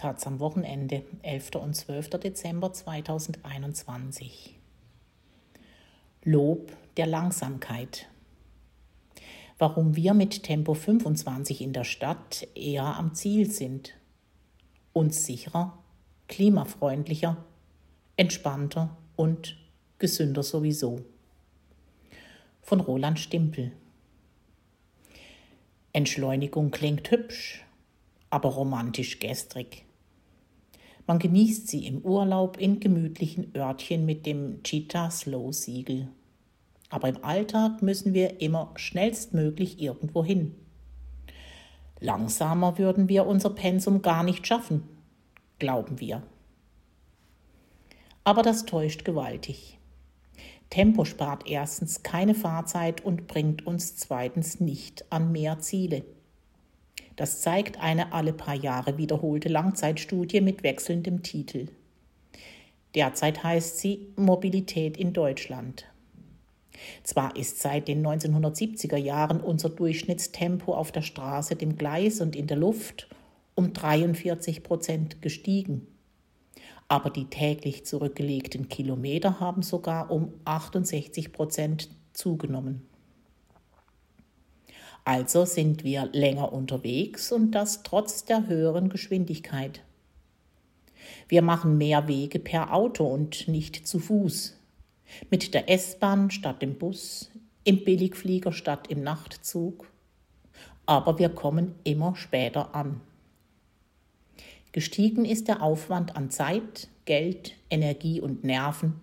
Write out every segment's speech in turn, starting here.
Taz am Wochenende, 11. und 12. Dezember 2021. Lob der Langsamkeit. Warum wir mit Tempo 25 in der Stadt eher am Ziel sind. Uns sicherer, klimafreundlicher, entspannter und gesünder sowieso. Von Roland Stimpel. Entschleunigung klingt hübsch, aber romantisch gestrig. Man genießt sie im Urlaub in gemütlichen Örtchen mit dem Cheetah Slow Siegel. Aber im Alltag müssen wir immer schnellstmöglich irgendwo hin. Langsamer würden wir unser Pensum gar nicht schaffen, glauben wir. Aber das täuscht gewaltig. Tempo spart erstens keine Fahrzeit und bringt uns zweitens nicht an mehr Ziele. Das zeigt eine alle paar Jahre wiederholte Langzeitstudie mit wechselndem Titel. Derzeit heißt sie Mobilität in Deutschland. Zwar ist seit den 1970er Jahren unser Durchschnittstempo auf der Straße, dem Gleis und in der Luft um 43 Prozent gestiegen. Aber die täglich zurückgelegten Kilometer haben sogar um 68 Prozent zugenommen. Also sind wir länger unterwegs und das trotz der höheren Geschwindigkeit. Wir machen mehr Wege per Auto und nicht zu Fuß. Mit der S-Bahn statt dem Bus, im Billigflieger statt im Nachtzug. Aber wir kommen immer später an. Gestiegen ist der Aufwand an Zeit, Geld, Energie und Nerven,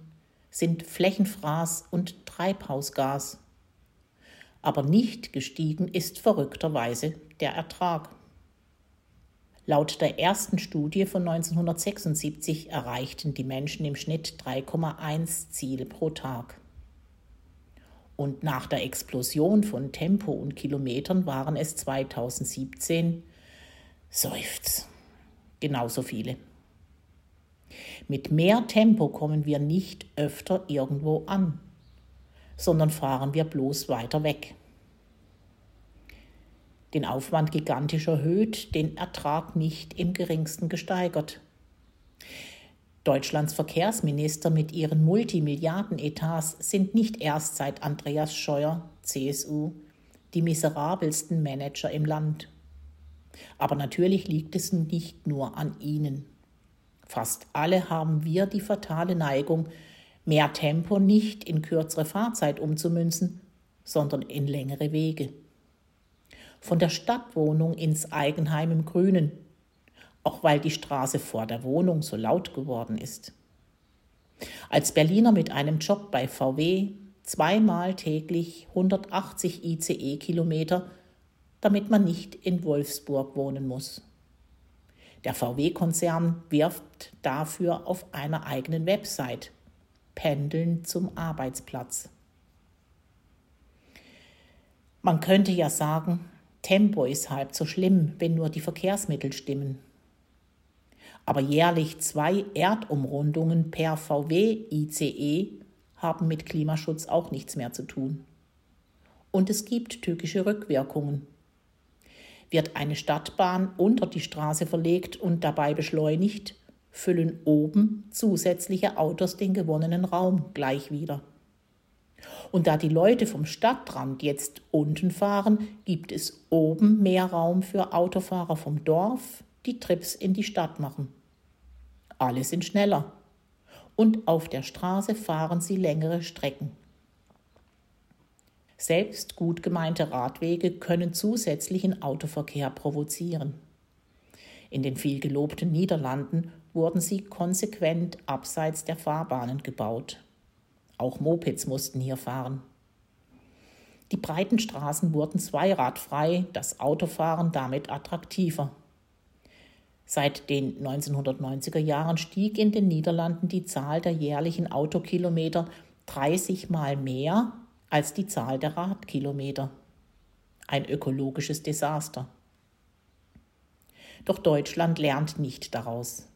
sind Flächenfraß und Treibhausgas aber nicht gestiegen ist verrückterweise der Ertrag. Laut der ersten Studie von 1976 erreichten die Menschen im Schnitt 3,1 Ziele pro Tag. Und nach der Explosion von Tempo und Kilometern waren es 2017 Seufz genauso viele. Mit mehr Tempo kommen wir nicht öfter irgendwo an sondern fahren wir bloß weiter weg. Den Aufwand gigantisch erhöht, den Ertrag nicht im geringsten gesteigert. Deutschlands Verkehrsminister mit ihren Multimilliarden-Etats sind nicht erst seit Andreas Scheuer, CSU, die miserabelsten Manager im Land. Aber natürlich liegt es nicht nur an ihnen. Fast alle haben wir die fatale Neigung, mehr Tempo nicht in kürzere Fahrzeit umzumünzen, sondern in längere Wege. Von der Stadtwohnung ins Eigenheim im Grünen, auch weil die Straße vor der Wohnung so laut geworden ist. Als Berliner mit einem Job bei VW zweimal täglich 180 ICE-Kilometer, damit man nicht in Wolfsburg wohnen muss. Der VW-Konzern wirft dafür auf einer eigenen Website Pendeln zum Arbeitsplatz. Man könnte ja sagen, Tempo ist halb so schlimm, wenn nur die Verkehrsmittel stimmen. Aber jährlich zwei Erdumrundungen per VW-ICE haben mit Klimaschutz auch nichts mehr zu tun. Und es gibt tückische Rückwirkungen. Wird eine Stadtbahn unter die Straße verlegt und dabei beschleunigt, füllen oben zusätzliche Autos den gewonnenen Raum gleich wieder. Und da die Leute vom Stadtrand jetzt unten fahren, gibt es oben mehr Raum für Autofahrer vom Dorf, die Trips in die Stadt machen. Alle sind schneller. Und auf der Straße fahren sie längere Strecken. Selbst gut gemeinte Radwege können zusätzlichen Autoverkehr provozieren. In den viel gelobten Niederlanden wurden sie konsequent abseits der Fahrbahnen gebaut. Auch Mopeds mussten hier fahren. Die breiten Straßen wurden zweiradfrei, das Autofahren damit attraktiver. Seit den 1990er Jahren stieg in den Niederlanden die Zahl der jährlichen Autokilometer 30 Mal mehr als die Zahl der Radkilometer. Ein ökologisches Desaster. Doch Deutschland lernt nicht daraus.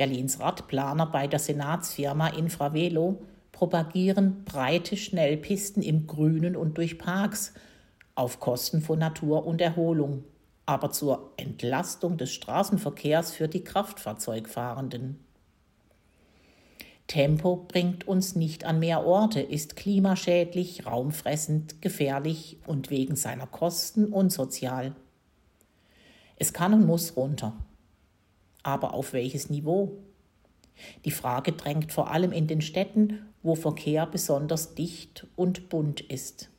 Berlins Radplaner bei der Senatsfirma Infravelo propagieren breite Schnellpisten im Grünen und durch Parks auf Kosten von Natur und Erholung, aber zur Entlastung des Straßenverkehrs für die Kraftfahrzeugfahrenden. Tempo bringt uns nicht an mehr Orte, ist klimaschädlich, raumfressend, gefährlich und wegen seiner Kosten unsozial. Es kann und muss runter. Aber auf welches Niveau? Die Frage drängt vor allem in den Städten, wo Verkehr besonders dicht und bunt ist.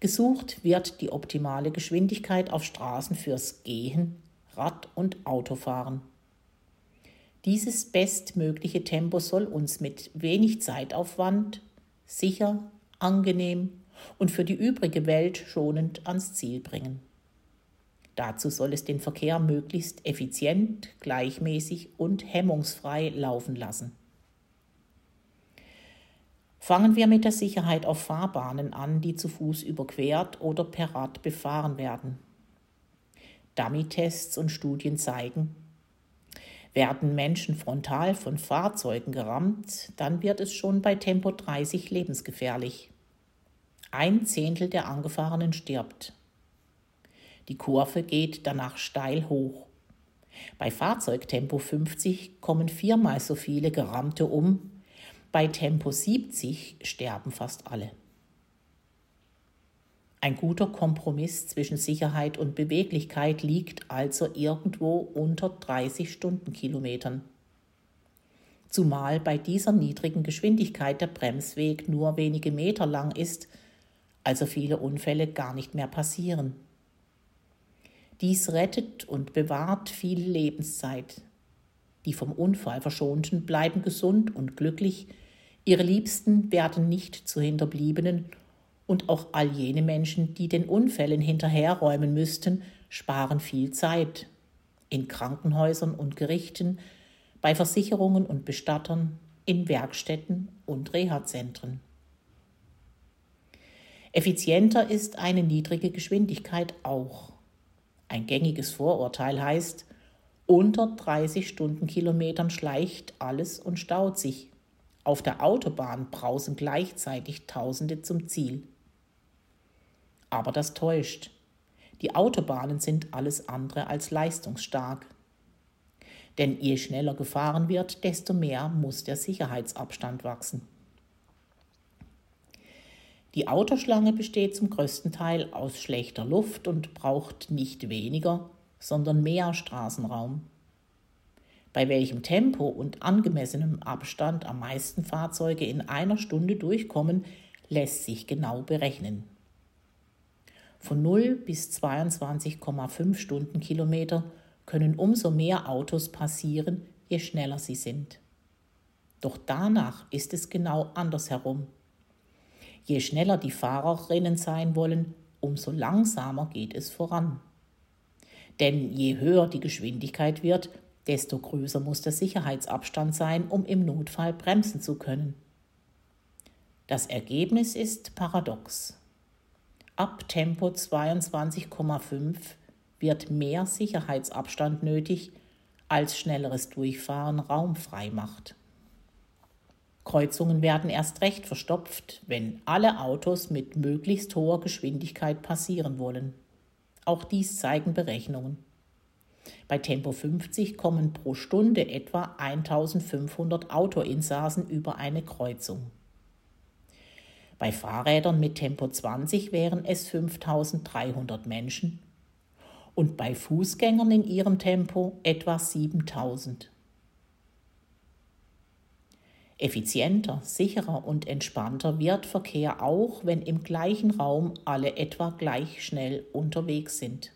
Gesucht wird die optimale Geschwindigkeit auf Straßen fürs Gehen, Rad- und Autofahren. Dieses bestmögliche Tempo soll uns mit wenig Zeitaufwand sicher, angenehm und für die übrige Welt schonend ans Ziel bringen. Dazu soll es den Verkehr möglichst effizient, gleichmäßig und hemmungsfrei laufen lassen. Fangen wir mit der Sicherheit auf Fahrbahnen an, die zu Fuß überquert oder per Rad befahren werden. Dummy-Tests und Studien zeigen, werden Menschen frontal von Fahrzeugen gerammt, dann wird es schon bei Tempo 30 lebensgefährlich. Ein Zehntel der Angefahrenen stirbt. Die Kurve geht danach steil hoch. Bei Fahrzeugtempo 50 kommen viermal so viele Gerammte um, bei Tempo 70 sterben fast alle. Ein guter Kompromiss zwischen Sicherheit und Beweglichkeit liegt also irgendwo unter 30 Stundenkilometern. Zumal bei dieser niedrigen Geschwindigkeit der Bremsweg nur wenige Meter lang ist, also viele Unfälle gar nicht mehr passieren. Dies rettet und bewahrt viel Lebenszeit. Die vom Unfall verschonten bleiben gesund und glücklich, ihre Liebsten werden nicht zu Hinterbliebenen und auch all jene Menschen, die den Unfällen hinterherräumen müssten, sparen viel Zeit in Krankenhäusern und Gerichten, bei Versicherungen und Bestattern, in Werkstätten und Reha-Zentren. Effizienter ist eine niedrige Geschwindigkeit auch. Ein gängiges Vorurteil heißt, unter 30 Stundenkilometern schleicht alles und staut sich. Auf der Autobahn brausen gleichzeitig Tausende zum Ziel. Aber das täuscht. Die Autobahnen sind alles andere als leistungsstark. Denn je schneller gefahren wird, desto mehr muss der Sicherheitsabstand wachsen. Die Autoschlange besteht zum größten Teil aus schlechter Luft und braucht nicht weniger, sondern mehr Straßenraum. Bei welchem Tempo und angemessenem Abstand am meisten Fahrzeuge in einer Stunde durchkommen, lässt sich genau berechnen. Von 0 bis 22,5 Stundenkilometer können umso mehr Autos passieren, je schneller sie sind. Doch danach ist es genau andersherum. Je schneller die Fahrerinnen sein wollen, umso langsamer geht es voran. Denn je höher die Geschwindigkeit wird, desto größer muss der Sicherheitsabstand sein, um im Notfall bremsen zu können. Das Ergebnis ist paradox. Ab Tempo 22,5 wird mehr Sicherheitsabstand nötig, als schnelleres Durchfahren Raum frei macht. Kreuzungen werden erst recht verstopft, wenn alle Autos mit möglichst hoher Geschwindigkeit passieren wollen. Auch dies zeigen Berechnungen. Bei Tempo 50 kommen pro Stunde etwa 1500 Autoinsassen über eine Kreuzung. Bei Fahrrädern mit Tempo 20 wären es 5300 Menschen und bei Fußgängern in ihrem Tempo etwa 7000. Effizienter, sicherer und entspannter wird Verkehr auch, wenn im gleichen Raum alle etwa gleich schnell unterwegs sind.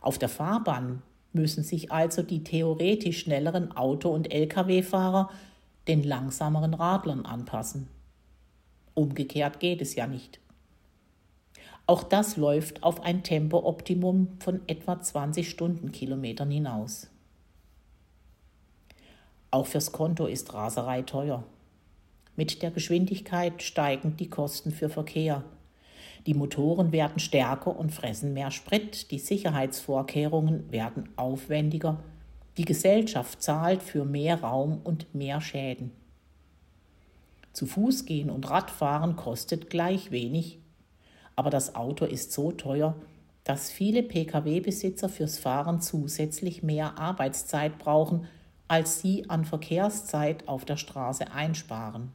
Auf der Fahrbahn müssen sich also die theoretisch schnelleren Auto- und Lkw-Fahrer den langsameren Radlern anpassen. Umgekehrt geht es ja nicht. Auch das läuft auf ein Tempooptimum von etwa 20 Stundenkilometern hinaus. Auch fürs Konto ist Raserei teuer. Mit der Geschwindigkeit steigen die Kosten für Verkehr. Die Motoren werden stärker und fressen mehr Sprit, die Sicherheitsvorkehrungen werden aufwendiger, die Gesellschaft zahlt für mehr Raum und mehr Schäden. Zu Fuß gehen und Radfahren kostet gleich wenig, aber das Auto ist so teuer, dass viele Pkw-Besitzer fürs Fahren zusätzlich mehr Arbeitszeit brauchen, als sie an Verkehrszeit auf der Straße einsparen.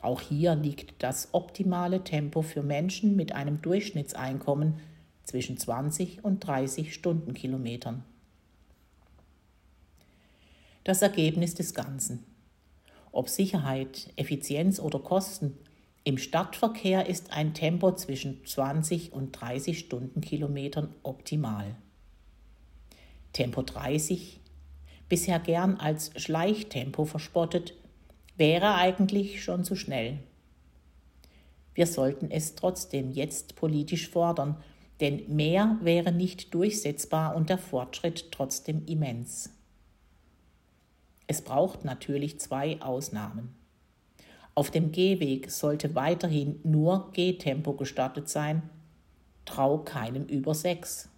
Auch hier liegt das optimale Tempo für Menschen mit einem Durchschnittseinkommen zwischen 20 und 30 Stundenkilometern. Das Ergebnis des Ganzen. Ob Sicherheit, Effizienz oder Kosten, im Stadtverkehr ist ein Tempo zwischen 20 und 30 Stundenkilometern optimal. Tempo 30, bisher gern als Schleichtempo verspottet, wäre eigentlich schon zu schnell. Wir sollten es trotzdem jetzt politisch fordern, denn mehr wäre nicht durchsetzbar und der Fortschritt trotzdem immens. Es braucht natürlich zwei Ausnahmen. Auf dem Gehweg sollte weiterhin nur Gehtempo gestattet sein, trau keinem über sechs.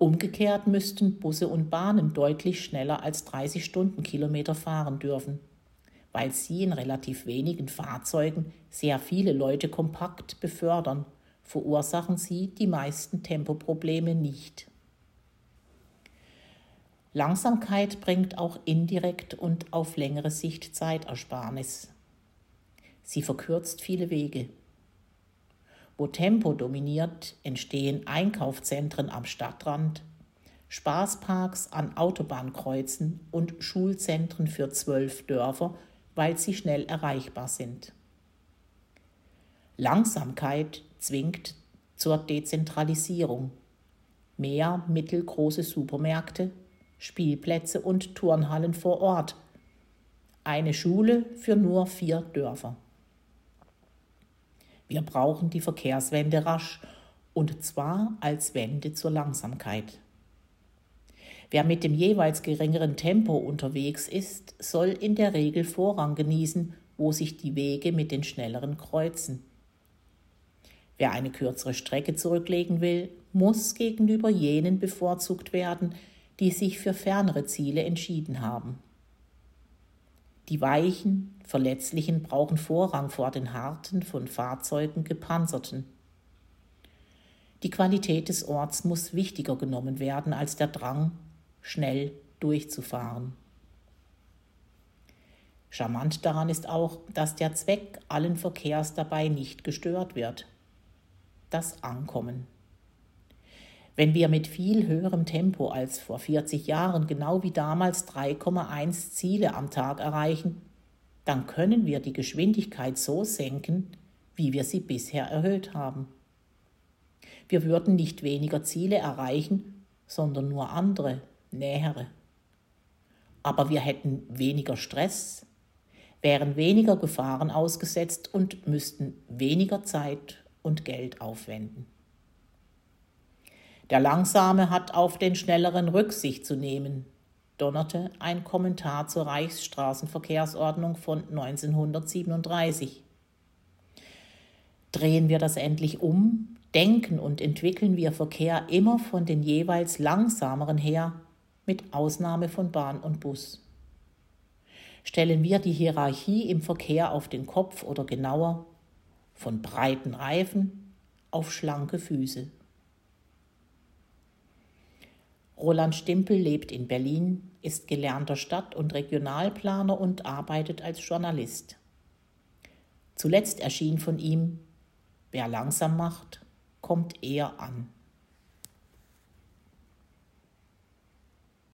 Umgekehrt müssten Busse und Bahnen deutlich schneller als 30 Stundenkilometer fahren dürfen, weil sie in relativ wenigen Fahrzeugen sehr viele Leute kompakt befördern, verursachen sie die meisten Tempoprobleme nicht. Langsamkeit bringt auch indirekt und auf längere Sicht Zeitersparnis. Sie verkürzt viele Wege. Wo Tempo dominiert, entstehen Einkaufszentren am Stadtrand, Spaßparks an Autobahnkreuzen und Schulzentren für zwölf Dörfer, weil sie schnell erreichbar sind. Langsamkeit zwingt zur Dezentralisierung. Mehr mittelgroße Supermärkte, Spielplätze und Turnhallen vor Ort. Eine Schule für nur vier Dörfer. Wir brauchen die Verkehrswende rasch und zwar als Wende zur Langsamkeit. Wer mit dem jeweils geringeren Tempo unterwegs ist, soll in der Regel Vorrang genießen, wo sich die Wege mit den schnelleren kreuzen. Wer eine kürzere Strecke zurücklegen will, muss gegenüber jenen bevorzugt werden, die sich für fernere Ziele entschieden haben. Die weichen, verletzlichen brauchen Vorrang vor den harten, von Fahrzeugen gepanzerten. Die Qualität des Orts muss wichtiger genommen werden als der Drang, schnell durchzufahren. Charmant daran ist auch, dass der Zweck allen Verkehrs dabei nicht gestört wird. Das Ankommen. Wenn wir mit viel höherem Tempo als vor 40 Jahren genau wie damals 3,1 Ziele am Tag erreichen, dann können wir die Geschwindigkeit so senken, wie wir sie bisher erhöht haben. Wir würden nicht weniger Ziele erreichen, sondern nur andere, nähere. Aber wir hätten weniger Stress, wären weniger Gefahren ausgesetzt und müssten weniger Zeit und Geld aufwenden. Der Langsame hat auf den Schnelleren Rücksicht zu nehmen, donnerte ein Kommentar zur Reichsstraßenverkehrsordnung von 1937. Drehen wir das endlich um, denken und entwickeln wir Verkehr immer von den jeweils langsameren her, mit Ausnahme von Bahn und Bus. Stellen wir die Hierarchie im Verkehr auf den Kopf oder genauer von breiten Reifen auf schlanke Füße. Roland Stimpel lebt in Berlin, ist gelernter Stadt- und Regionalplaner und arbeitet als Journalist. Zuletzt erschien von ihm Wer langsam macht, kommt eher an.